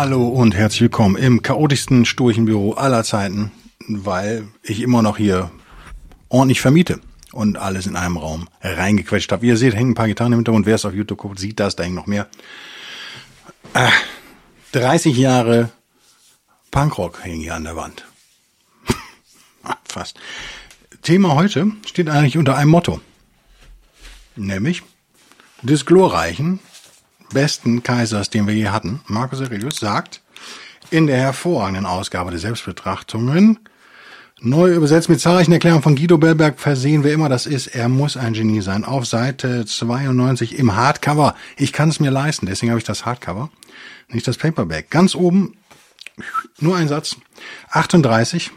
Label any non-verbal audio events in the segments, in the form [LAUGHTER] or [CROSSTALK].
Hallo und herzlich willkommen im chaotischsten Sturchenbüro aller Zeiten, weil ich immer noch hier ordentlich vermiete und alles in einem Raum reingequetscht habe. Wie ihr seht, hängen ein paar Gitarren im Hintergrund. Wer es auf YouTube guckt, sieht das, da hängen noch mehr. Äh, 30 Jahre Punkrock hängen hier an der Wand. [LAUGHS] Fast. Thema heute steht eigentlich unter einem Motto. Nämlich des glorreichen besten Kaisers, den wir je hatten, Marcus Aurelius, sagt in der hervorragenden Ausgabe der Selbstbetrachtungen, neu übersetzt mit zahlreichen Erklärungen von Guido Bellberg versehen, wer immer das ist, er muss ein Genie sein. Auf Seite 92 im Hardcover. Ich kann es mir leisten, deswegen habe ich das Hardcover, nicht das Paperback. Ganz oben, nur ein Satz, 38.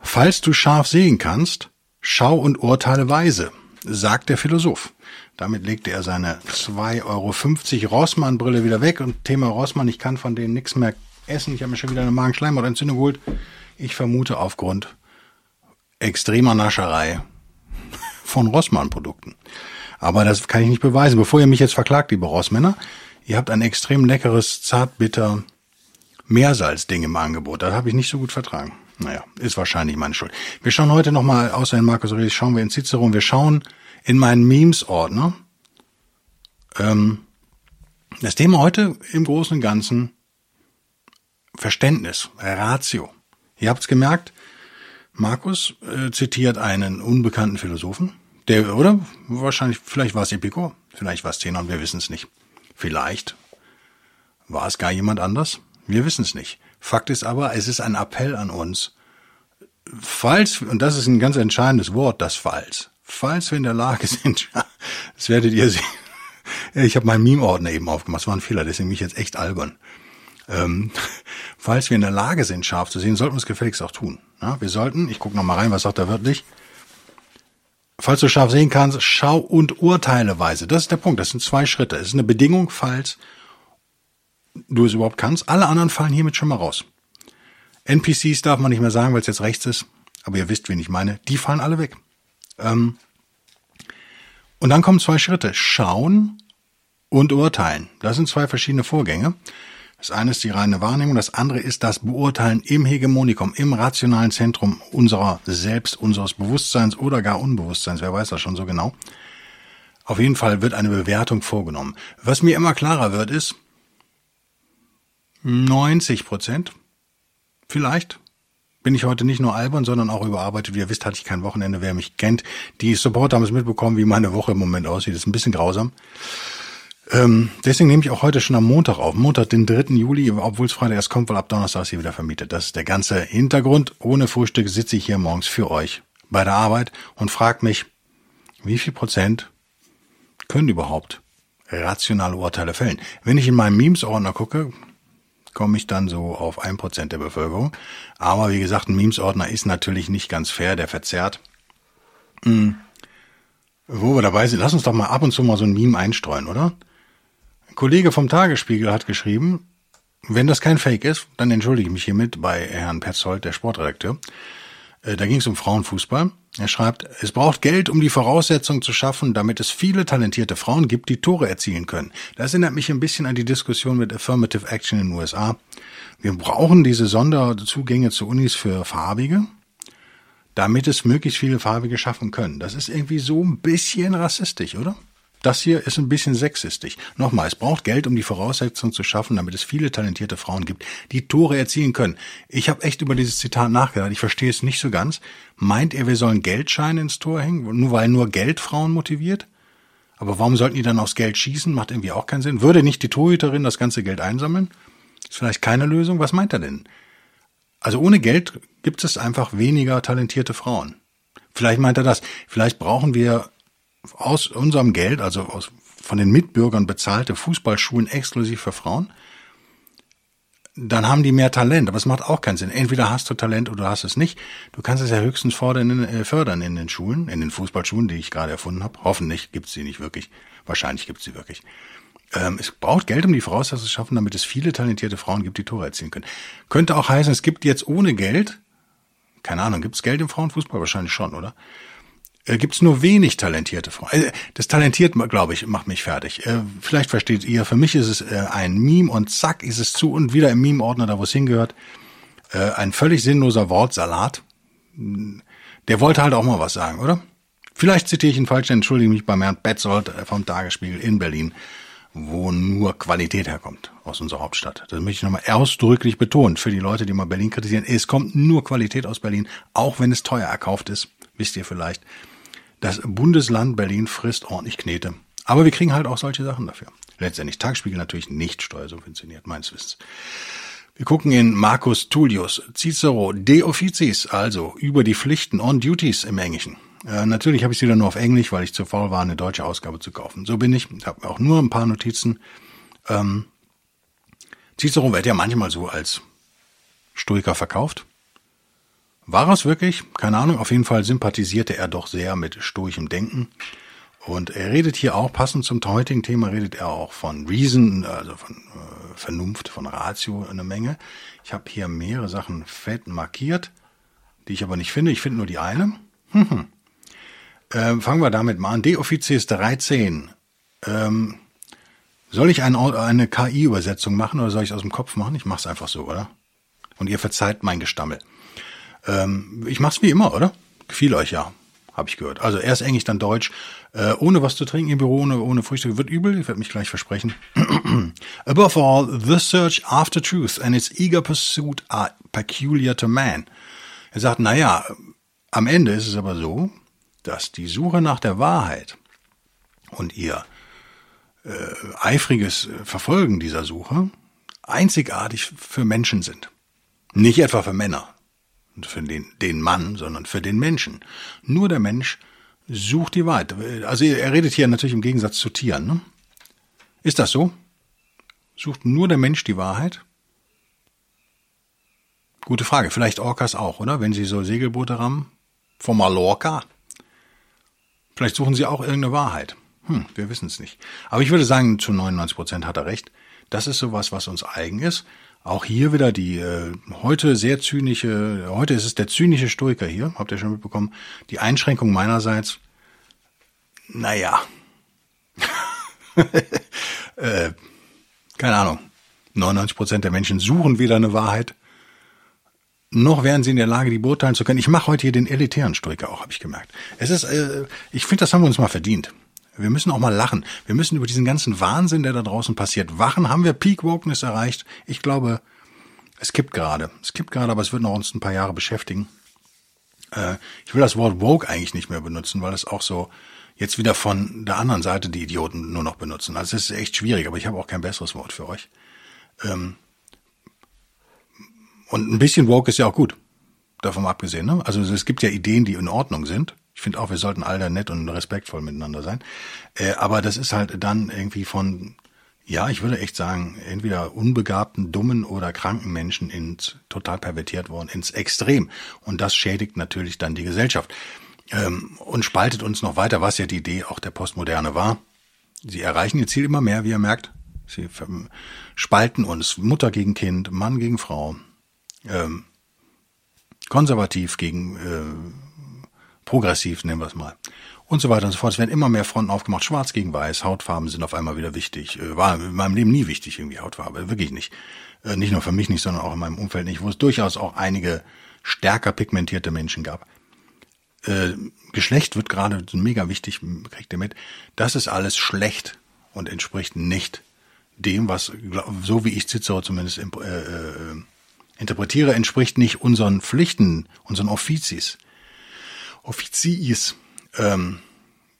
Falls du scharf sehen kannst, schau und urteile weise, sagt der Philosoph. Damit legte er seine 2,50 Euro Rossmann-Brille wieder weg. Und Thema Rossmann, ich kann von denen nichts mehr essen. Ich habe mir schon wieder eine Magenschleimhautentzündung geholt. Ich vermute aufgrund extremer Nascherei von Rossmann-Produkten. Aber das kann ich nicht beweisen. Bevor ihr mich jetzt verklagt, liebe Rossmänner, ihr habt ein extrem leckeres, zartbitter Meersalzding im Angebot. Das habe ich nicht so gut vertragen. Naja, ist wahrscheinlich meine Schuld. Wir schauen heute nochmal, außer in Markus Aurelius, schauen wir in Cicero. Wir schauen in meinen Memes-Ordner. Ähm, das Thema heute im Großen und Ganzen Verständnis, Ratio. Ihr habt es gemerkt, Markus äh, zitiert einen unbekannten Philosophen, der, oder? Wahrscheinlich, vielleicht war es Epicur, vielleicht war es Zenon, wir wissen es nicht. Vielleicht war es gar jemand anders, wir wissen es nicht. Fakt ist aber, es ist ein Appell an uns, falls, und das ist ein ganz entscheidendes Wort, das Falls, falls wir in der Lage [LAUGHS] sind, das werdet ihr sehen. Ich habe meinen Meme-Ordner eben aufgemacht, das war ein Fehler, deswegen bin ich jetzt echt albern. Ähm, [LAUGHS] falls wir in der Lage sind, scharf zu sehen, sollten wir es gefälligst auch tun. Ja, wir sollten, ich gucke nochmal rein, was sagt er wörtlich, falls du scharf sehen kannst, schau und urteile weise. Das ist der Punkt, das sind zwei Schritte. Es ist eine Bedingung, falls du es überhaupt kannst. Alle anderen fallen hiermit schon mal raus. NPCs darf man nicht mehr sagen, weil es jetzt rechts ist, aber ihr wisst, wen ich meine. Die fallen alle weg. Ähm, und dann kommen zwei Schritte. Schauen und urteilen. Das sind zwei verschiedene Vorgänge. Das eine ist die reine Wahrnehmung, das andere ist das Beurteilen im Hegemonikum, im rationalen Zentrum unserer Selbst, unseres Bewusstseins oder gar Unbewusstseins, wer weiß das schon so genau. Auf jeden Fall wird eine Bewertung vorgenommen. Was mir immer klarer wird, ist 90 Prozent, vielleicht bin ich heute nicht nur albern, sondern auch überarbeitet. Wie ihr wisst, hatte ich kein Wochenende. Wer mich kennt, die Supporter haben es mitbekommen, wie meine Woche im Moment aussieht. Das ist ein bisschen grausam. Ähm, deswegen nehme ich auch heute schon am Montag auf. Montag, den 3. Juli, obwohl es Freitag erst kommt, weil ab Donnerstag ist hier wieder vermietet. Das ist der ganze Hintergrund. Ohne Frühstück sitze ich hier morgens für euch bei der Arbeit und fragt mich, wie viel Prozent können überhaupt rationale Urteile fällen? Wenn ich in meinem Memes-Ordner gucke, komme ich dann so auf ein Prozent der Bevölkerung. Aber wie gesagt, ein Memes-Ordner ist natürlich nicht ganz fair, der verzerrt. Hm. Wo wir dabei sind, lass uns doch mal ab und zu mal so ein Meme einstreuen, oder? Ein Kollege vom Tagesspiegel hat geschrieben, wenn das kein Fake ist, dann entschuldige ich mich hiermit bei Herrn Petzold, der Sportredakteur. Äh, da ging es um Frauenfußball. Er schreibt, es braucht Geld, um die Voraussetzungen zu schaffen, damit es viele talentierte Frauen gibt, die Tore erzielen können. Das erinnert mich ein bisschen an die Diskussion mit Affirmative Action in den USA. Wir brauchen diese Sonderzugänge zu Unis für Farbige, damit es möglichst viele Farbige schaffen können. Das ist irgendwie so ein bisschen rassistisch, oder? Das hier ist ein bisschen sexistisch. Nochmal, es braucht Geld, um die Voraussetzungen zu schaffen, damit es viele talentierte Frauen gibt, die Tore erzielen können. Ich habe echt über dieses Zitat nachgedacht. Ich verstehe es nicht so ganz. Meint er, wir sollen Geldscheine ins Tor hängen, nur weil nur Geld Frauen motiviert? Aber warum sollten die dann aufs Geld schießen? Macht irgendwie auch keinen Sinn. Würde nicht die Torhüterin das ganze Geld einsammeln? Ist vielleicht keine Lösung. Was meint er denn? Also ohne Geld gibt es einfach weniger talentierte Frauen. Vielleicht meint er das. Vielleicht brauchen wir aus unserem Geld, also aus von den Mitbürgern bezahlte Fußballschulen exklusiv für Frauen, dann haben die mehr Talent. Aber es macht auch keinen Sinn. Entweder hast du Talent oder du hast es nicht. Du kannst es ja höchstens fordern, äh, fördern in den Schulen, in den Fußballschulen, die ich gerade erfunden habe. Hoffentlich gibt's sie nicht wirklich. Wahrscheinlich gibt's sie wirklich. Ähm, es braucht Geld, um die Voraussetzungen zu schaffen, damit es viele talentierte Frauen gibt, die Tore erzielen können. Könnte auch heißen, es gibt jetzt ohne Geld, keine Ahnung, gibt's Geld im Frauenfußball? Wahrscheinlich schon, oder? Äh, gibt's nur wenig talentierte Frauen. Äh, das talentiert, glaube ich, macht mich fertig. Äh, vielleicht versteht ihr, für mich ist es äh, ein Meme und zack ist es zu und wieder im Meme-Ordner, da wo es hingehört. Äh, ein völlig sinnloser Wortsalat. Der wollte halt auch mal was sagen, oder? Vielleicht zitiere ich ihn falsch, entschuldige mich beim Herrn Betzold vom Tagesspiegel in Berlin wo nur Qualität herkommt aus unserer Hauptstadt. Das möchte ich nochmal ausdrücklich betonen für die Leute, die mal Berlin kritisieren. Es kommt nur Qualität aus Berlin, auch wenn es teuer erkauft ist, wisst ihr vielleicht. Das Bundesland Berlin frisst ordentlich Knete. Aber wir kriegen halt auch solche Sachen dafür. Letztendlich Tagsspiegel natürlich nicht steuersubventioniert, meines Wissens. Wir gucken in Marcus Tullius Cicero De Officis, also über die Pflichten on Duties im Englischen. Äh, natürlich habe ich sie dann nur auf Englisch, weil ich zu faul war, eine deutsche Ausgabe zu kaufen. So bin ich. Ich habe auch nur ein paar Notizen. Ähm, Cicero wird ja manchmal so als Stoiker verkauft. War es wirklich? Keine Ahnung. Auf jeden Fall sympathisierte er doch sehr mit stoischem Denken. Und er redet hier auch, passend zum heutigen Thema, redet er auch von Reason, also von äh, Vernunft, von Ratio eine Menge. Ich habe hier mehrere Sachen fett markiert, die ich aber nicht finde. Ich finde nur die eine. Hm. Ähm, fangen wir damit mal an. D-Offiziers 13. Ähm, soll ich ein, eine KI-Übersetzung machen oder soll ich es aus dem Kopf machen? Ich mache es einfach so, oder? Und ihr verzeiht mein Gestammel. Ähm, ich mache es wie immer, oder? Gefiel euch ja, habe ich gehört. Also erst Englisch, dann Deutsch. Äh, ohne was zu trinken im Büro, ohne, ohne Frühstück wird übel. Ich werde mich gleich versprechen. [CLEARS THROAT] Above all, the search after truth and its eager pursuit are peculiar to man. Er sagt, naja, am Ende ist es aber so, dass die Suche nach der Wahrheit und ihr äh, eifriges Verfolgen dieser Suche einzigartig für Menschen sind. Nicht etwa für Männer, für den, den Mann, sondern für den Menschen. Nur der Mensch sucht die Wahrheit. Also er redet hier natürlich im Gegensatz zu Tieren. Ne? Ist das so? Sucht nur der Mensch die Wahrheit? Gute Frage. Vielleicht Orcas auch, oder? Wenn sie so Segelboote rammen? Von Mallorca? Vielleicht suchen sie auch irgendeine Wahrheit. Hm, wir wissen es nicht. Aber ich würde sagen, zu 99 Prozent hat er recht. Das ist sowas, was uns eigen ist. Auch hier wieder die äh, heute sehr zynische, heute ist es der zynische Stoiker hier, habt ihr schon mitbekommen. Die Einschränkung meinerseits, naja, [LAUGHS] äh, keine Ahnung, 99 Prozent der Menschen suchen wieder eine Wahrheit noch wären sie in der Lage, die beurteilen zu können. Ich mache heute hier den elitären Stoiker auch, habe ich gemerkt. Es ist, äh, ich finde, das haben wir uns mal verdient. Wir müssen auch mal lachen. Wir müssen über diesen ganzen Wahnsinn, der da draußen passiert, wachen. Haben wir Peak Wokeness erreicht? Ich glaube, es kippt gerade. Es kippt gerade, aber es wird noch uns ein paar Jahre beschäftigen. Äh, ich will das Wort Woke eigentlich nicht mehr benutzen, weil es auch so jetzt wieder von der anderen Seite die Idioten nur noch benutzen. Also es ist echt schwierig, aber ich habe auch kein besseres Wort für euch. Ähm, und ein bisschen woke ist ja auch gut. Davon abgesehen, ne? Also es gibt ja Ideen, die in Ordnung sind. Ich finde auch, wir sollten alle nett und respektvoll miteinander sein. Äh, aber das ist halt dann irgendwie von, ja, ich würde echt sagen, entweder unbegabten, dummen oder kranken Menschen ins total pervertiert worden, ins Extrem. Und das schädigt natürlich dann die Gesellschaft. Ähm, und spaltet uns noch weiter, was ja die Idee auch der Postmoderne war. Sie erreichen ihr Ziel immer mehr, wie ihr merkt. Sie spalten uns Mutter gegen Kind, Mann gegen Frau, ähm, konservativ gegen äh, progressiv, nennen wir es mal. Und so weiter und so fort. Es werden immer mehr Fronten aufgemacht. Schwarz gegen Weiß, Hautfarben sind auf einmal wieder wichtig. Äh, war in meinem Leben nie wichtig, irgendwie Hautfarbe. Wirklich nicht. Äh, nicht nur für mich nicht, sondern auch in meinem Umfeld nicht, wo es durchaus auch einige stärker pigmentierte Menschen gab. Äh, Geschlecht wird gerade mega wichtig, kriegt ihr mit. Das ist alles schlecht und entspricht nicht dem, was, so wie ich Cicero zumindest äh, interpretiere, entspricht nicht unseren Pflichten, unseren Offizis. Offiziis, ähm,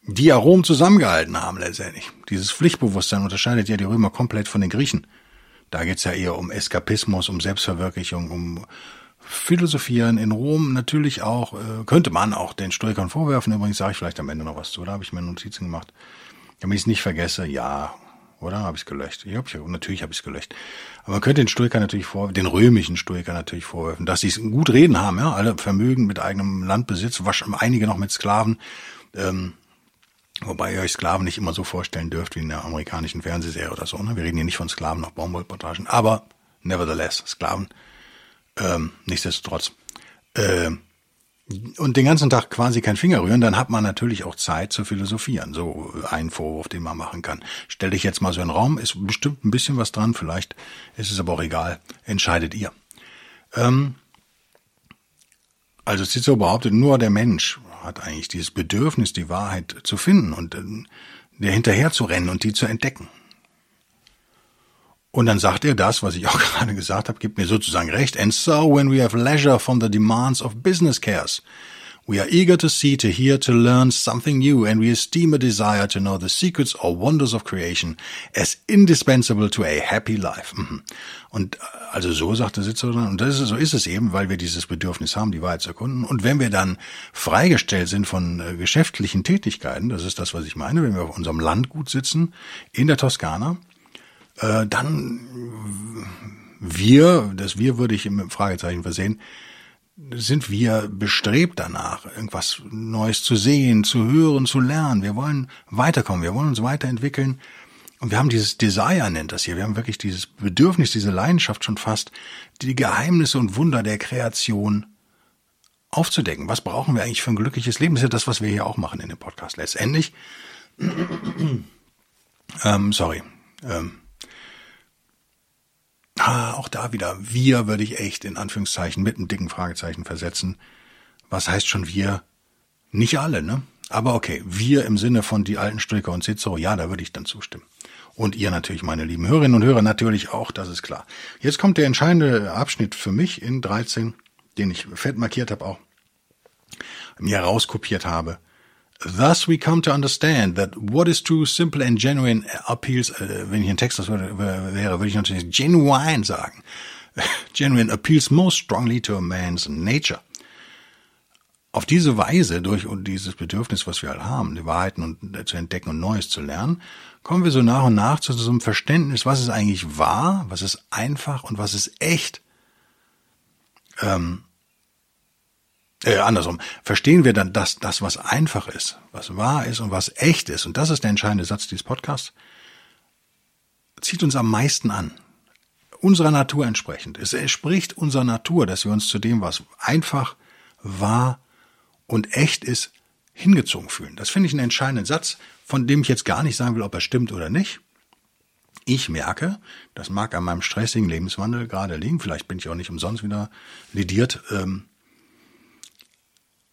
die ja Rom zusammengehalten haben letztendlich. Dieses Pflichtbewusstsein unterscheidet ja die Römer komplett von den Griechen. Da geht's ja eher um Eskapismus, um Selbstverwirklichung, um Philosophieren in Rom natürlich auch, äh, könnte man auch den Stoikern vorwerfen, übrigens sage ich vielleicht am Ende noch was zu, da habe ich mir Notizen gemacht. Damit ich es nicht vergesse, ja, oder? Habe ich gelöscht? Ich hab, natürlich habe ich es gelöscht. Aber man könnte den Stoiker natürlich vor, den römischen Stoiker natürlich vorwerfen, dass sie es gut reden haben, ja, alle Vermögen mit eigenem Landbesitz, einige noch mit Sklaven, ähm, wobei ihr euch Sklaven nicht immer so vorstellen dürft wie in der amerikanischen Fernsehserie oder so. Ne? Wir reden hier nicht von Sklaven auf Baumwollplantagen, aber nevertheless, Sklaven, ähm, nichtsdestotrotz. Ähm, und den ganzen Tag quasi kein Finger rühren, dann hat man natürlich auch Zeit zu philosophieren. So ein Vorwurf, den man machen kann. Stell dich jetzt mal so in den Raum, ist bestimmt ein bisschen was dran, vielleicht ist es aber auch egal, entscheidet ihr. Ähm, also Cicero behauptet, nur der Mensch hat eigentlich dieses Bedürfnis, die Wahrheit zu finden und äh, der hinterher zu rennen und die zu entdecken. Und dann sagt er das, was ich auch [LAUGHS] gerade gesagt habe, gibt mir sozusagen recht. And so when we have leisure from the demands of business cares, we are eager to see, to hear, to learn something new, and we esteem a desire to know the secrets or wonders of creation as indispensable to a happy life. Mhm. Und äh, also so sagt der Sitzer dann, und das ist, so ist es eben, weil wir dieses Bedürfnis haben, die Wahrheit zu erkunden. Und wenn wir dann freigestellt sind von äh, geschäftlichen Tätigkeiten, das ist das, was ich meine, wenn wir auf unserem Landgut sitzen, in der Toskana, äh, dann wir, das wir würde ich im Fragezeichen versehen, sind wir bestrebt danach, irgendwas Neues zu sehen, zu hören, zu lernen. Wir wollen weiterkommen, wir wollen uns weiterentwickeln. Und wir haben dieses Desire, nennt das hier. Wir haben wirklich dieses Bedürfnis, diese Leidenschaft schon fast, die Geheimnisse und Wunder der Kreation aufzudecken. Was brauchen wir eigentlich für ein glückliches Leben? Das ist ja das, was wir hier auch machen in dem Podcast. Letztendlich, [CLEARS THROAT] ähm, sorry, ähm, Ah, auch da wieder, wir würde ich echt in Anführungszeichen mit einem dicken Fragezeichen versetzen. Was heißt schon wir? Nicht alle, ne? Aber okay, wir im Sinne von die alten Stricker und Cicero, ja, da würde ich dann zustimmen. Und ihr natürlich, meine lieben Hörerinnen und Hörer, natürlich auch, das ist klar. Jetzt kommt der entscheidende Abschnitt für mich in 13, den ich fett markiert habe auch, mir rauskopiert habe. Thus we come to understand that what is true, simple and genuine appeals, äh, wenn ich ein Text wäre, würde ich natürlich genuine sagen. [LAUGHS] genuine appeals most strongly to a man's nature. Auf diese Weise, durch dieses Bedürfnis, was wir halt haben, die Wahrheiten und, äh, zu entdecken und Neues zu lernen, kommen wir so nach und nach zu so einem Verständnis, was ist eigentlich wahr, was ist einfach und was ist echt. Ähm, äh, andersrum, verstehen wir dann das, das, was einfach ist, was wahr ist und was echt ist, und das ist der entscheidende Satz dieses Podcasts, zieht uns am meisten an. Unserer Natur entsprechend. Es entspricht unserer Natur, dass wir uns zu dem, was einfach, wahr und echt ist, hingezogen fühlen. Das finde ich einen entscheidenden Satz, von dem ich jetzt gar nicht sagen will, ob er stimmt oder nicht. Ich merke, das mag an meinem stressigen Lebenswandel gerade liegen, vielleicht bin ich auch nicht umsonst wieder lidiert, ähm,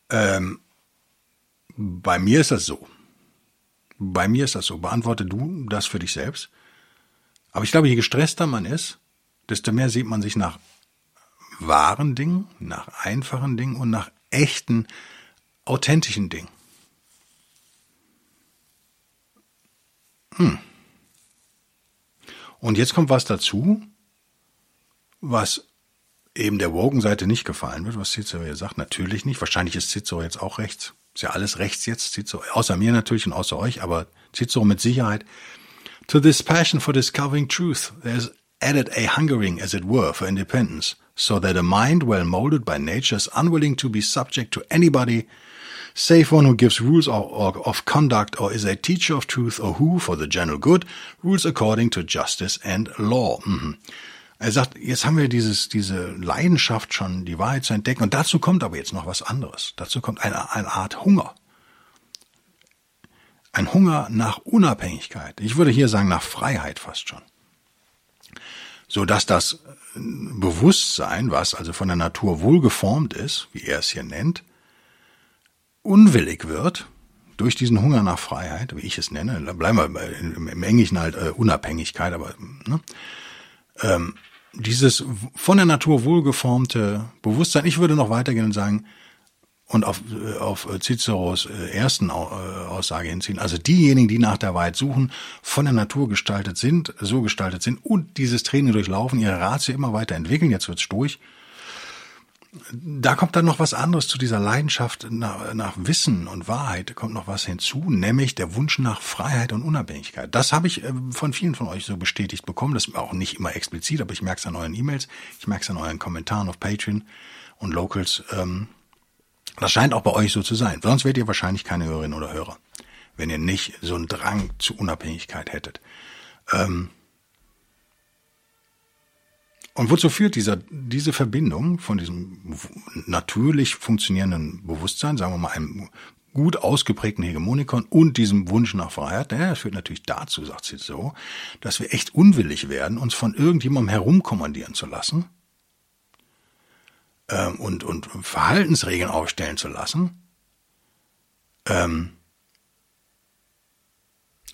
ähm, bei mir ist das so. Bei mir ist das so. Beantworte du das für dich selbst. Aber ich glaube, je gestresster man ist, desto mehr sieht man sich nach wahren Dingen, nach einfachen Dingen und nach echten, authentischen Dingen. Hm. Und jetzt kommt was dazu, was eben der Wogen-Seite nicht gefallen wird, was Cicero hier sagt. Natürlich nicht. Wahrscheinlich ist Cicero jetzt auch rechts. Ist ja alles rechts jetzt. Cicero, außer mir natürlich und außer euch, aber Cicero mit Sicherheit. To this passion for discovering truth, there's added a hungering, as it were, for independence, so that a mind well molded by nature is unwilling to be subject to anybody save one who gives rules of conduct or is a teacher of truth or who, for the general good, rules according to justice and law. Mhm. Er sagt, jetzt haben wir dieses, diese Leidenschaft schon, die Wahrheit zu entdecken. Und dazu kommt aber jetzt noch was anderes. Dazu kommt eine, eine Art Hunger. Ein Hunger nach Unabhängigkeit. Ich würde hier sagen nach Freiheit fast schon. So dass das Bewusstsein, was also von der Natur wohlgeformt ist, wie er es hier nennt, unwillig wird durch diesen Hunger nach Freiheit, wie ich es nenne, bleiben wir im Englischen halt äh, Unabhängigkeit, aber ne, ähm, dieses von der Natur wohlgeformte Bewusstsein, ich würde noch weitergehen und sagen, und auf, äh, auf Ciceros äh, ersten äh, Aussage hinziehen, also diejenigen, die nach der Wahrheit suchen, von der Natur gestaltet sind, so gestaltet sind und dieses Training durchlaufen, ihre Ratio immer weiter entwickeln, jetzt wird's durch, da kommt dann noch was anderes zu dieser Leidenschaft nach, nach Wissen und Wahrheit, kommt noch was hinzu, nämlich der Wunsch nach Freiheit und Unabhängigkeit. Das habe ich äh, von vielen von euch so bestätigt bekommen, das auch nicht immer explizit, aber ich merke es an euren E-Mails, ich merke es an euren Kommentaren auf Patreon und Locals. Ähm, das scheint auch bei euch so zu sein, sonst wärt ihr wahrscheinlich keine Hörerinnen oder Hörer, wenn ihr nicht so einen Drang zu Unabhängigkeit hättet. Ähm, und wozu führt dieser, diese Verbindung von diesem natürlich funktionierenden Bewusstsein, sagen wir mal einem gut ausgeprägten Hegemonikon und diesem Wunsch nach Freiheit, ja, das führt natürlich dazu, sagt sie so, dass wir echt unwillig werden, uns von irgendjemandem herumkommandieren zu lassen ähm, und, und Verhaltensregeln aufstellen zu lassen, ähm,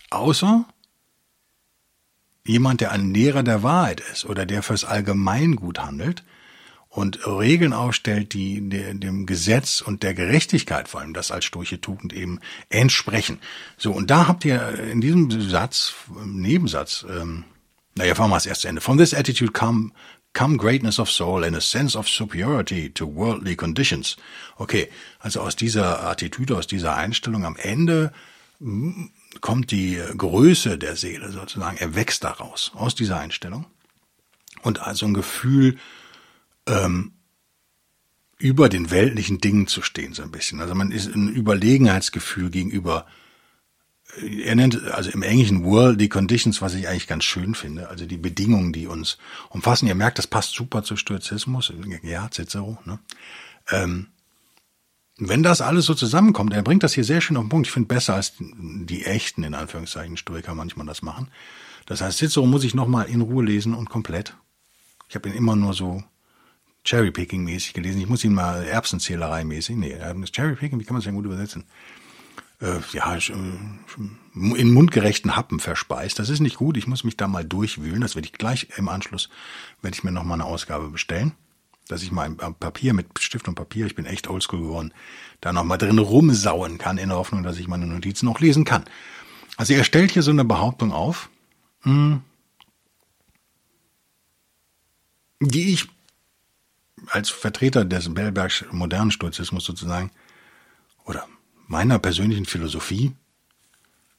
außer jemand, der ein Lehrer der Wahrheit ist oder der fürs Allgemeingut handelt und Regeln aufstellt, die dem Gesetz und der Gerechtigkeit, vor allem das als sturche Tugend eben entsprechen. So, und da habt ihr in diesem Satz, Nebensatz, ähm, naja, fahren wir das erste Ende. From this attitude come, come greatness of soul and a sense of superiority to worldly conditions. Okay, also aus dieser Attitüde, aus dieser Einstellung am Ende kommt die Größe der Seele sozusagen, er wächst daraus, aus dieser Einstellung. Und also ein Gefühl, ähm, über den weltlichen Dingen zu stehen, so ein bisschen. Also man ist ein Überlegenheitsgefühl gegenüber, äh, er nennt also im Englischen World die Conditions, was ich eigentlich ganz schön finde, also die Bedingungen, die uns umfassen. Ihr merkt, das passt super zu Stoizismus, ja, Cicero, ne? Ähm, wenn das alles so zusammenkommt, er bringt das hier sehr schön auf den Punkt. Ich finde besser als die echten, in Anführungszeichen, Stoiker manchmal das machen. Das heißt, Cicero muss ich nochmal in Ruhe lesen und komplett. Ich habe ihn immer nur so Cherrypicking-mäßig gelesen. Ich muss ihn mal Erbsenzählerei-mäßig. Nee, Cherrypicking, wie kann man es denn gut übersetzen? Äh, ja, äh, in mundgerechten Happen verspeist. Das ist nicht gut. Ich muss mich da mal durchwühlen. Das werde ich gleich im Anschluss, werde ich mir nochmal eine Ausgabe bestellen dass ich mal ein Papier mit Stift und Papier, ich bin echt oldschool geworden, da noch mal drin rumsauen kann, in der Hoffnung, dass ich meine Notizen noch lesen kann. Also er stellt hier so eine Behauptung auf, hm, die ich als Vertreter des Bellbergs modernen Stoizismus sozusagen oder meiner persönlichen Philosophie,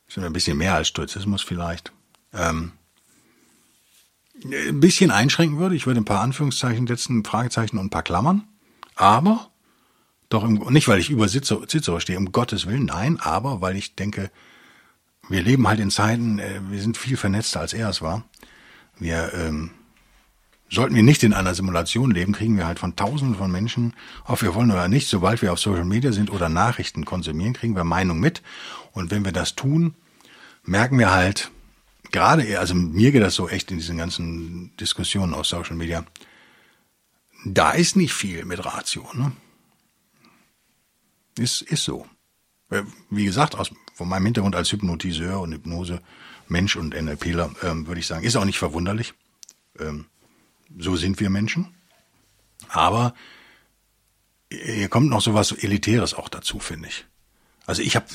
sind ein bisschen mehr als Stoizismus vielleicht, ähm, ein bisschen einschränken würde. Ich würde ein paar Anführungszeichen setzen, Fragezeichen und ein paar Klammern. Aber, doch im, nicht weil ich über Cicero stehe, um Gottes Willen, nein, aber weil ich denke, wir leben halt in Zeiten, äh, wir sind viel vernetzter als er es war. Wir, ähm, sollten wir nicht in einer Simulation leben, kriegen wir halt von tausenden von Menschen, ob wir wollen oder nicht, sobald wir auf Social Media sind oder Nachrichten konsumieren, kriegen wir Meinung mit. Und wenn wir das tun, merken wir halt, gerade, also mir geht das so echt in diesen ganzen Diskussionen auf Social Media, da ist nicht viel mit Ratio, ne? Ist, ist so. Äh, wie gesagt, aus, von meinem Hintergrund als Hypnotiseur und Hypnose, Mensch und NLPler, ähm, würde ich sagen, ist auch nicht verwunderlich. Ähm, so sind wir Menschen. Aber hier kommt noch so was Elitäres auch dazu, finde ich. Also ich habe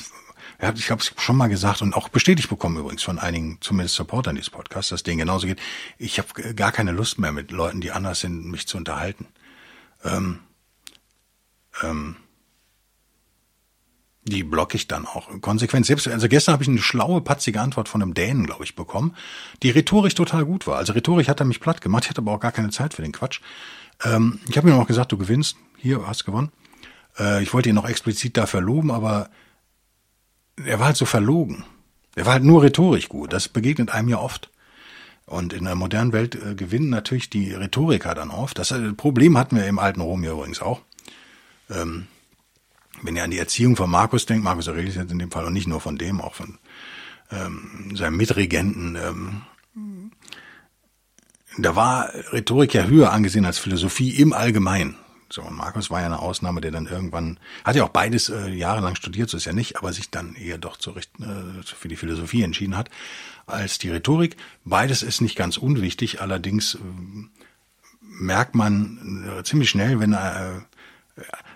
ich habe es schon mal gesagt und auch bestätigt bekommen übrigens von einigen, zumindest Supportern dieses Podcasts, dass denen genauso geht. Ich habe gar keine Lust mehr mit Leuten, die anders sind, mich zu unterhalten. Ähm, ähm, die blocke ich dann auch konsequent. Selbst, also gestern habe ich eine schlaue, patzige Antwort von einem Dänen, glaube ich, bekommen, die rhetorisch total gut war. Also rhetorisch hat er mich platt gemacht, ich hatte aber auch gar keine Zeit für den Quatsch. Ähm, ich habe ihm auch gesagt, du gewinnst, hier, hast gewonnen. Äh, ich wollte ihn noch explizit dafür loben, aber er war halt so verlogen. Er war halt nur rhetorisch gut. Das begegnet einem ja oft. Und in der modernen Welt äh, gewinnen natürlich die Rhetoriker dann oft. Das äh, Problem hatten wir im alten Rom ja übrigens auch. Ähm, wenn ihr an die Erziehung von Markus denkt, Markus Aurelius jetzt in dem Fall und nicht nur von dem, auch von ähm, seinem Mitregenten, ähm, da war Rhetorik ja höher angesehen als Philosophie im Allgemeinen. So, und Markus war ja eine Ausnahme, der dann irgendwann, hat ja auch beides äh, jahrelang studiert, so ist ja nicht, aber sich dann eher doch zu äh, für die Philosophie entschieden hat, als die Rhetorik. Beides ist nicht ganz unwichtig, allerdings äh, merkt man äh, ziemlich schnell, wenn, äh,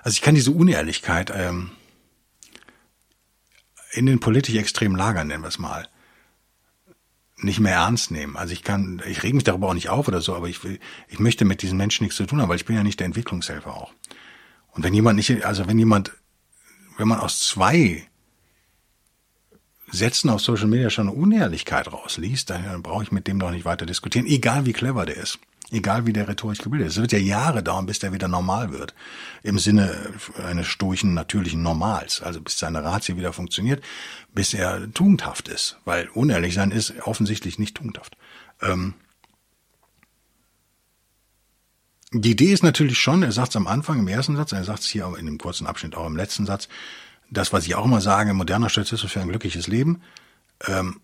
also ich kann diese Unehrlichkeit äh, in den politisch extremen Lagern, nennen wir es mal, nicht mehr ernst nehmen. Also ich kann, ich reg mich darüber auch nicht auf oder so, aber ich will, ich möchte mit diesen Menschen nichts zu tun haben, weil ich bin ja nicht der Entwicklungshelfer auch. Und wenn jemand nicht, also wenn jemand, wenn man aus zwei Sätzen auf Social Media schon eine Unehrlichkeit rausliest, dann brauche ich mit dem doch nicht weiter diskutieren, egal wie clever der ist. Egal wie der rhetorisch gebildet ist. Es wird ja Jahre dauern, bis der wieder normal wird. Im Sinne eines stoischen, natürlichen Normals. Also bis seine Ratio wieder funktioniert, bis er tugendhaft ist. Weil unehrlich sein ist offensichtlich nicht tugendhaft. Ähm die Idee ist natürlich schon, er sagt es am Anfang im ersten Satz, er sagt es hier in dem kurzen Abschnitt auch im letzten Satz, das, was ich auch immer sage, moderner Stoizismus für ein glückliches Leben. Ähm,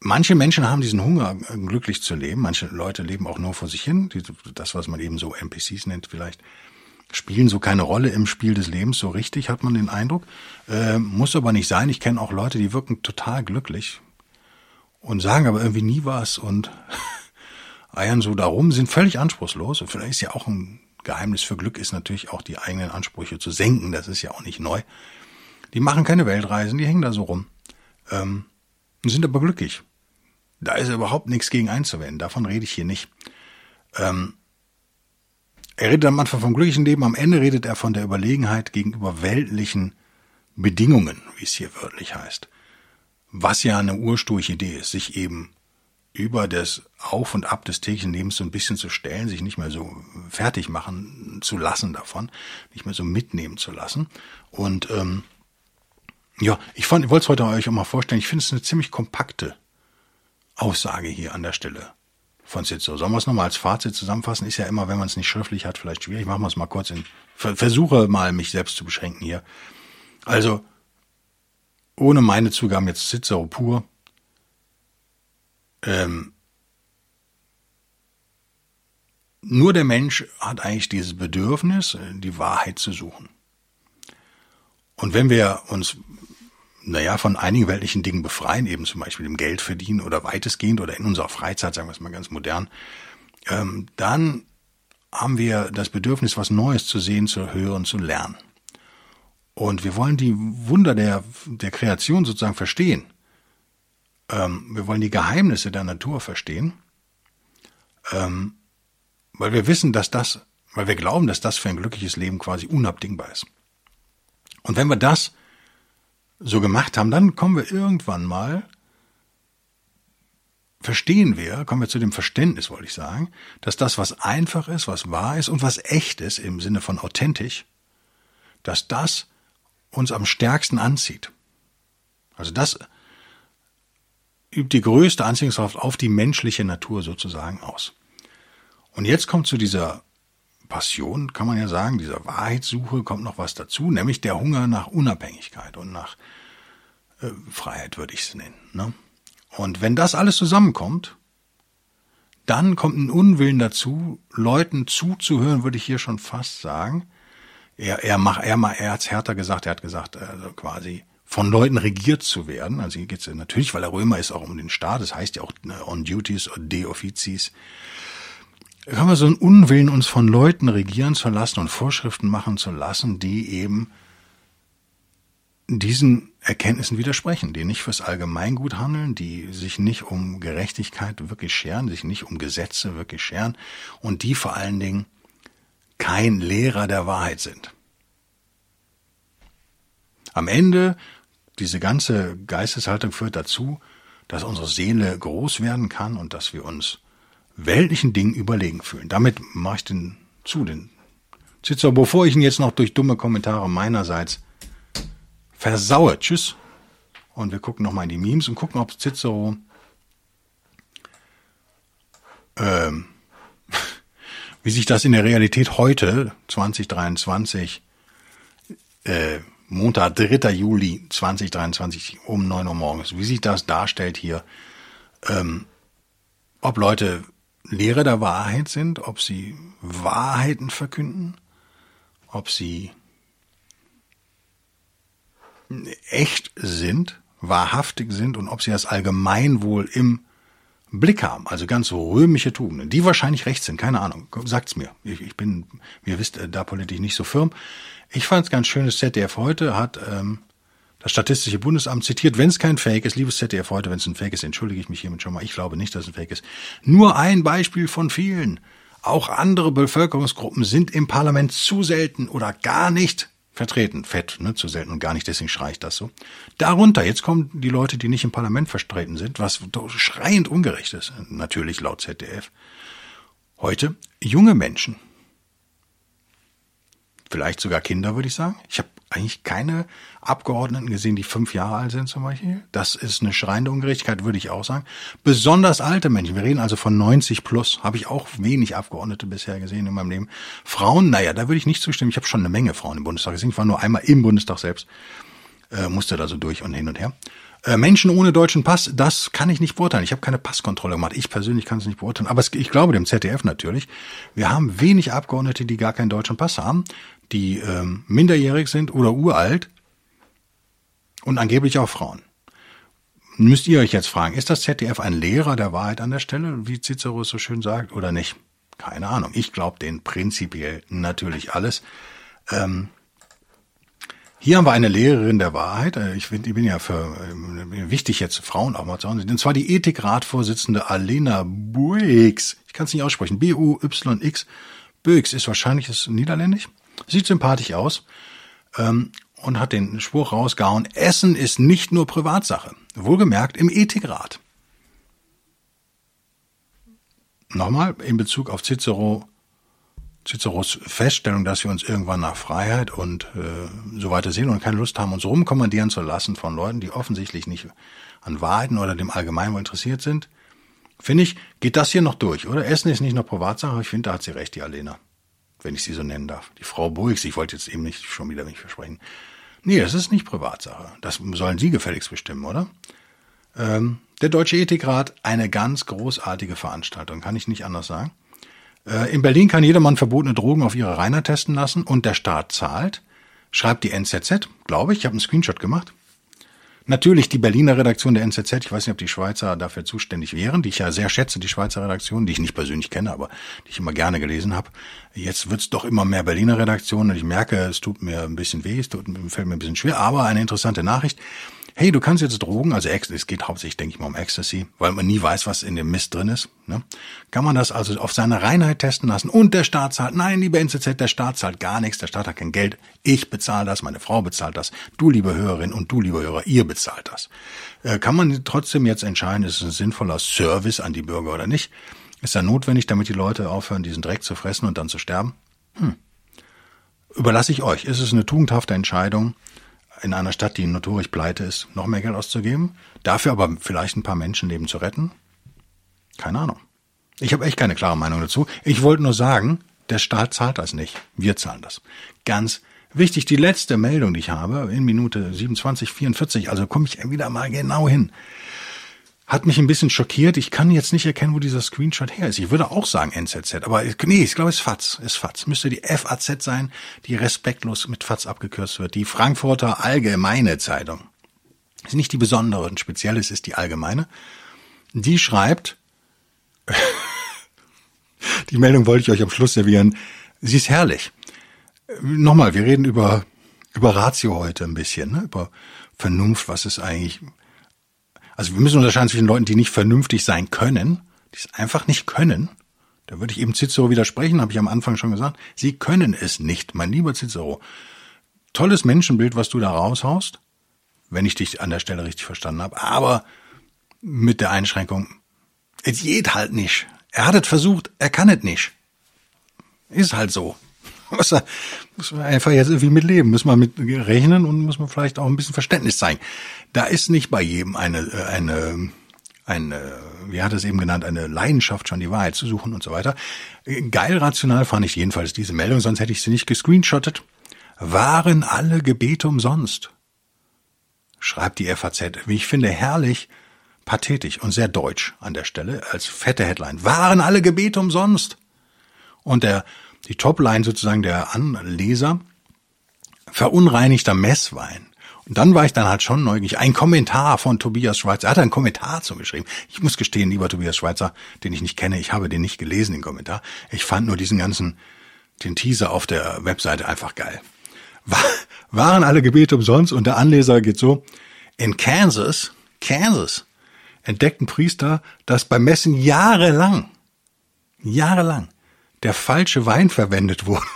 manche Menschen haben diesen Hunger, glücklich zu leben. Manche Leute leben auch nur vor sich hin. Das, was man eben so NPCs nennt, vielleicht spielen so keine Rolle im Spiel des Lebens so richtig, hat man den Eindruck. Äh, muss aber nicht sein. Ich kenne auch Leute, die wirken total glücklich und sagen aber irgendwie nie was und [LAUGHS] eiern so darum, sind völlig anspruchslos. Und vielleicht ist ja auch ein Geheimnis für Glück ist natürlich auch die eigenen Ansprüche zu senken. Das ist ja auch nicht neu. Die machen keine Weltreisen, die hängen da so rum. Ähm, sind aber glücklich. Da ist überhaupt nichts gegen einzuwenden. Davon rede ich hier nicht. Ähm, er redet am Anfang vom glücklichen Leben, am Ende redet er von der Überlegenheit gegenüber weltlichen Bedingungen, wie es hier wörtlich heißt. Was ja eine ursprüngliche Idee ist, sich eben über das Auf und Ab des täglichen Lebens so ein bisschen zu stellen, sich nicht mehr so fertig machen zu lassen davon, nicht mehr so mitnehmen zu lassen. Und ähm, ja, ich ich wollte es heute euch auch mal vorstellen, ich finde es eine ziemlich kompakte Aussage hier an der Stelle von Cicero. Sollen wir es nochmal als Fazit zusammenfassen? Ist ja immer, wenn man es nicht schriftlich hat, vielleicht schwierig. Machen wir es mal kurz in, versuche mal, mich selbst zu beschränken hier. Also, ohne meine Zugaben jetzt Cicero pur, ähm, nur der Mensch hat eigentlich dieses Bedürfnis, die Wahrheit zu suchen. Und wenn wir uns, naja, von einigen weltlichen Dingen befreien, eben zum Beispiel dem Geld verdienen oder weitestgehend oder in unserer Freizeit, sagen wir es mal ganz modern, ähm, dann haben wir das Bedürfnis, was Neues zu sehen, zu hören, zu lernen. Und wir wollen die Wunder der, der Kreation sozusagen verstehen. Ähm, wir wollen die Geheimnisse der Natur verstehen, ähm, weil wir wissen, dass das, weil wir glauben, dass das für ein glückliches Leben quasi unabdingbar ist. Und wenn wir das so gemacht haben, dann kommen wir irgendwann mal, verstehen wir, kommen wir zu dem Verständnis, wollte ich sagen, dass das, was einfach ist, was wahr ist und was echt ist im Sinne von authentisch, dass das uns am stärksten anzieht. Also das übt die größte Anziehungskraft auf die menschliche Natur sozusagen aus. Und jetzt kommt zu dieser Passion, kann man ja sagen, dieser Wahrheitssuche kommt noch was dazu, nämlich der Hunger nach Unabhängigkeit und nach äh, Freiheit, würde ich es nennen. Ne? Und wenn das alles zusammenkommt, dann kommt ein Unwillen dazu, Leuten zuzuhören, würde ich hier schon fast sagen. Er, er, mach, er, er hat es härter gesagt, er hat gesagt, also quasi, von Leuten regiert zu werden. Also hier geht es natürlich, weil er Römer ist, auch um den Staat. Das heißt ja auch ne, on duties oder de officiis. Haben wir so einen Unwillen, uns von Leuten regieren zu lassen und Vorschriften machen zu lassen, die eben diesen Erkenntnissen widersprechen, die nicht fürs Allgemeingut handeln, die sich nicht um Gerechtigkeit wirklich scheren, sich nicht um Gesetze wirklich scheren und die vor allen Dingen kein Lehrer der Wahrheit sind. Am Ende diese ganze Geisteshaltung führt dazu, dass unsere Seele groß werden kann und dass wir uns weltlichen Dingen überlegen fühlen. Damit mache ich den zu, den Cicero, bevor ich ihn jetzt noch durch dumme Kommentare meinerseits versaue. Tschüss. Und wir gucken nochmal in die Memes und gucken, ob Cicero ähm, [LAUGHS] wie sich das in der Realität heute, 2023, äh, Montag, 3. Juli 2023 um 9 Uhr morgens, wie sich das darstellt hier, ähm, ob Leute Lehrer der Wahrheit sind, ob sie Wahrheiten verkünden, ob sie echt sind, wahrhaftig sind und ob sie das Allgemeinwohl im Blick haben, also ganz römische Tugenden, die wahrscheinlich recht sind, keine Ahnung, sagt's mir. Ich, ich bin, ihr wisst, äh, da politisch nicht so firm. Ich fand es ganz schön, das ZDF heute hat ähm, Das Statistische Bundesamt zitiert, wenn es kein Fake ist, liebes ZDF heute, wenn es ein Fake ist, entschuldige ich mich hiermit schon mal. Ich glaube nicht, dass es ein Fake ist. Nur ein Beispiel von vielen. Auch andere Bevölkerungsgruppen sind im Parlament zu selten oder gar nicht vertreten. Fett, ne, zu selten und gar nicht, deswegen schrei ich das so. Darunter, jetzt kommen die Leute, die nicht im Parlament vertreten sind, was schreiend ungerecht ist, natürlich laut ZDF. Heute junge Menschen. Vielleicht sogar Kinder, würde ich sagen. Ich habe eigentlich keine Abgeordneten gesehen, die fünf Jahre alt sind zum Beispiel. Das ist eine schreiende Ungerechtigkeit, würde ich auch sagen. Besonders alte Menschen, wir reden also von 90 plus, habe ich auch wenig Abgeordnete bisher gesehen in meinem Leben. Frauen, naja, da würde ich nicht zustimmen. Ich habe schon eine Menge Frauen im Bundestag gesehen. Ich war nur einmal im Bundestag selbst, äh, musste da so durch und hin und her. Äh, Menschen ohne deutschen Pass, das kann ich nicht beurteilen. Ich habe keine Passkontrolle gemacht. Ich persönlich kann es nicht beurteilen. Aber es, ich glaube dem ZDF natürlich. Wir haben wenig Abgeordnete, die gar keinen deutschen Pass haben die ähm, minderjährig sind oder uralt und angeblich auch Frauen. Müsst ihr euch jetzt fragen, ist das ZDF ein Lehrer der Wahrheit an der Stelle, wie Cicero so schön sagt, oder nicht? Keine Ahnung. Ich glaube den prinzipiell natürlich alles. Ähm, hier haben wir eine Lehrerin der Wahrheit. Äh, ich, bin, ich bin ja für äh, wichtig jetzt Frauen auch mal zu Hause. Und zwar die Ethikratvorsitzende Alena Buix. Ich kann es nicht aussprechen. B-U-Y-X. Buix ist wahrscheinlich ist niederländisch. Sieht sympathisch aus ähm, und hat den Spruch rausgehauen, Essen ist nicht nur Privatsache. Wohlgemerkt im Ethikrat. Nochmal in Bezug auf Cicero, Ciceros Feststellung, dass wir uns irgendwann nach Freiheit und äh, so weiter sehen und keine Lust haben, uns rumkommandieren zu lassen von Leuten, die offensichtlich nicht an Wahrheiten oder dem Allgemeinwohl interessiert sind. Finde ich, geht das hier noch durch, oder? Essen ist nicht nur Privatsache, ich finde, da hat sie recht, die Alena wenn ich sie so nennen darf. Die Frau Burgs, ich wollte jetzt eben nicht schon wieder nicht versprechen. Nee, das ist nicht Privatsache. Das sollen Sie gefälligst bestimmen, oder? Ähm, der Deutsche Ethikrat, eine ganz großartige Veranstaltung, kann ich nicht anders sagen. Äh, in Berlin kann jedermann verbotene Drogen auf ihre Reiner testen lassen und der Staat zahlt. Schreibt die NZZ, glaube ich, ich habe einen Screenshot gemacht. Natürlich die Berliner Redaktion der NZZ, ich weiß nicht, ob die Schweizer dafür zuständig wären, die ich ja sehr schätze, die Schweizer Redaktion, die ich nicht persönlich kenne, aber die ich immer gerne gelesen habe. Jetzt wird's doch immer mehr Berliner Redaktionen und ich merke, es tut mir ein bisschen weh, es tut, fällt mir ein bisschen schwer, aber eine interessante Nachricht hey, du kannst jetzt Drogen, also es geht hauptsächlich, denke ich mal, um Ecstasy, weil man nie weiß, was in dem Mist drin ist. Ne? Kann man das also auf seine Reinheit testen lassen und der Staat zahlt, nein, liebe NZZ, der Staat zahlt gar nichts, der Staat hat kein Geld, ich bezahle das, meine Frau bezahlt das, du, liebe Hörerin und du, liebe Hörer, ihr bezahlt das. Äh, kann man trotzdem jetzt entscheiden, ist es ein sinnvoller Service an die Bürger oder nicht? Ist er notwendig, damit die Leute aufhören, diesen Dreck zu fressen und dann zu sterben? Hm. Überlasse ich euch. Ist es eine tugendhafte Entscheidung? In einer Stadt, die notorisch pleite ist, noch mehr Geld auszugeben, dafür aber vielleicht ein paar Menschenleben zu retten? Keine Ahnung. Ich habe echt keine klare Meinung dazu. Ich wollte nur sagen, der Staat zahlt das nicht. Wir zahlen das. Ganz wichtig, die letzte Meldung, die ich habe, in Minute 27, 44, also komme ich wieder mal genau hin hat mich ein bisschen schockiert. Ich kann jetzt nicht erkennen, wo dieser Screenshot her ist. Ich würde auch sagen NZZ, aber nee, ich glaube, es ist FAZ. Es ist FAZ. Müsste die FAZ sein, die respektlos mit FAZ abgekürzt wird. Die Frankfurter Allgemeine Zeitung. Ist nicht die besondere und spezielle, es ist die allgemeine. Die schreibt, [LAUGHS] die Meldung wollte ich euch am Schluss servieren. Sie ist herrlich. Nochmal, wir reden über, über Ratio heute ein bisschen, ne? über Vernunft, was ist eigentlich, also wir müssen unterscheiden zwischen Leuten, die nicht vernünftig sein können, die es einfach nicht können. Da würde ich eben Cicero widersprechen, habe ich am Anfang schon gesagt. Sie können es nicht, mein lieber Cicero. Tolles Menschenbild, was du da raushaust, wenn ich dich an der Stelle richtig verstanden habe, aber mit der Einschränkung, es geht halt nicht. Er hat es versucht, er kann es nicht. Ist halt so. [LAUGHS] Muss er, muss man einfach jetzt irgendwie mit leben, muss man mit rechnen und muss man vielleicht auch ein bisschen Verständnis zeigen. Da ist nicht bei jedem eine, äh, eine, eine, wie hat es eben genannt, eine Leidenschaft schon die Wahrheit zu suchen und so weiter. Geil rational fand ich jedenfalls diese Meldung, sonst hätte ich sie nicht gescreenshottet. Waren alle Gebete umsonst? Schreibt die FAZ, wie ich finde, herrlich, pathetisch und sehr deutsch an der Stelle als fette Headline. Waren alle Gebete umsonst? Und der die Topline sozusagen der Anleser, verunreinigter Messwein. Und dann war ich dann halt schon neugierig. Ein Kommentar von Tobias Schweizer. Er hat einen Kommentar zugeschrieben. Ich muss gestehen, lieber Tobias Schweizer, den ich nicht kenne, ich habe den nicht gelesen, den Kommentar. Ich fand nur diesen ganzen, den Teaser auf der Webseite einfach geil. waren alle Gebete umsonst und der Anleser geht so, in Kansas, Kansas, entdeckten Priester, dass beim Messen jahrelang, jahrelang der falsche Wein verwendet wurde.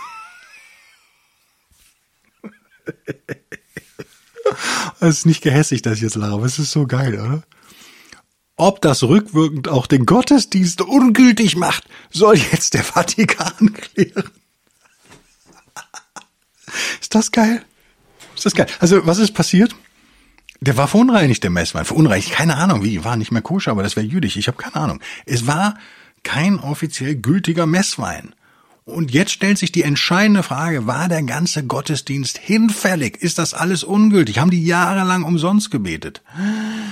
[LAUGHS] [LAUGHS] Es ist nicht gehässig, dass ich jetzt lache, aber es ist so geil, oder? Ob das rückwirkend auch den Gottesdienst ungültig macht, soll jetzt der Vatikan [LAUGHS] klären. Ist das geil? Ist das geil? Also, was ist passiert? Der war verunreinigt, der Messwein. Verunreinigt, keine Ahnung, wie, war nicht mehr koscher, aber das wäre jüdisch, ich habe keine Ahnung. Es war kein offiziell gültiger Messwein. Und jetzt stellt sich die entscheidende Frage, war der ganze Gottesdienst hinfällig? Ist das alles ungültig? Haben die jahrelang umsonst gebetet?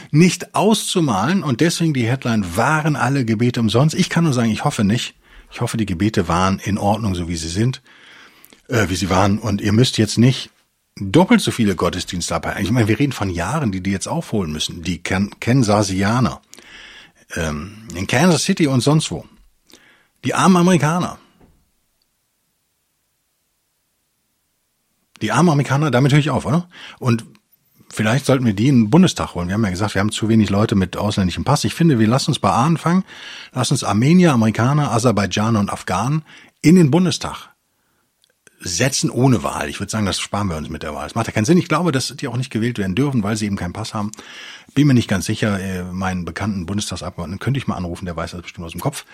Nicht auszumalen und deswegen die Headline, waren alle Gebete umsonst? Ich kann nur sagen, ich hoffe nicht. Ich hoffe, die Gebete waren in Ordnung, so wie sie sind, äh, wie sie waren. Und ihr müsst jetzt nicht doppelt so viele Gottesdienste abhalten. Ich meine, wir reden von Jahren, die die jetzt aufholen müssen. Die Kansasianer. Ähm, in Kansas City und sonst wo. Die armen Amerikaner. Die armen Amerikaner, damit höre ich auf, oder? Und vielleicht sollten wir die in den Bundestag holen. Wir haben ja gesagt, wir haben zu wenig Leute mit ausländischem Pass. Ich finde, wir lassen uns bei A anfangen. Lass uns Armenier, Amerikaner, Aserbaidschaner und Afghanen in den Bundestag setzen ohne Wahl. Ich würde sagen, das sparen wir uns mit der Wahl. Es macht ja keinen Sinn. Ich glaube, dass die auch nicht gewählt werden dürfen, weil sie eben keinen Pass haben. Bin mir nicht ganz sicher. Äh, meinen bekannten Bundestagsabgeordneten könnte ich mal anrufen, der weiß das bestimmt aus dem Kopf.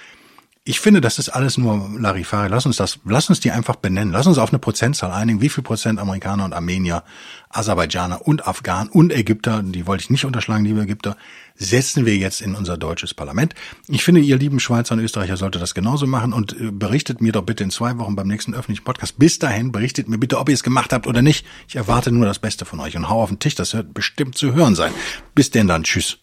Ich finde, das ist alles nur Larifari. Lass uns das, lass uns die einfach benennen. Lass uns auf eine Prozentzahl einigen. Wie viel Prozent Amerikaner und Armenier, Aserbaidschaner und Afghanen und Ägypter, die wollte ich nicht unterschlagen, liebe Ägypter, setzen wir jetzt in unser deutsches Parlament. Ich finde, ihr lieben Schweizer und Österreicher solltet das genauso machen und äh, berichtet mir doch bitte in zwei Wochen beim nächsten öffentlichen Podcast. Bis dahin berichtet mir bitte, ob ihr es gemacht habt oder nicht. Ich erwarte nur das Beste von euch und hau auf den Tisch, das wird bestimmt zu hören sein. Bis denn dann, tschüss.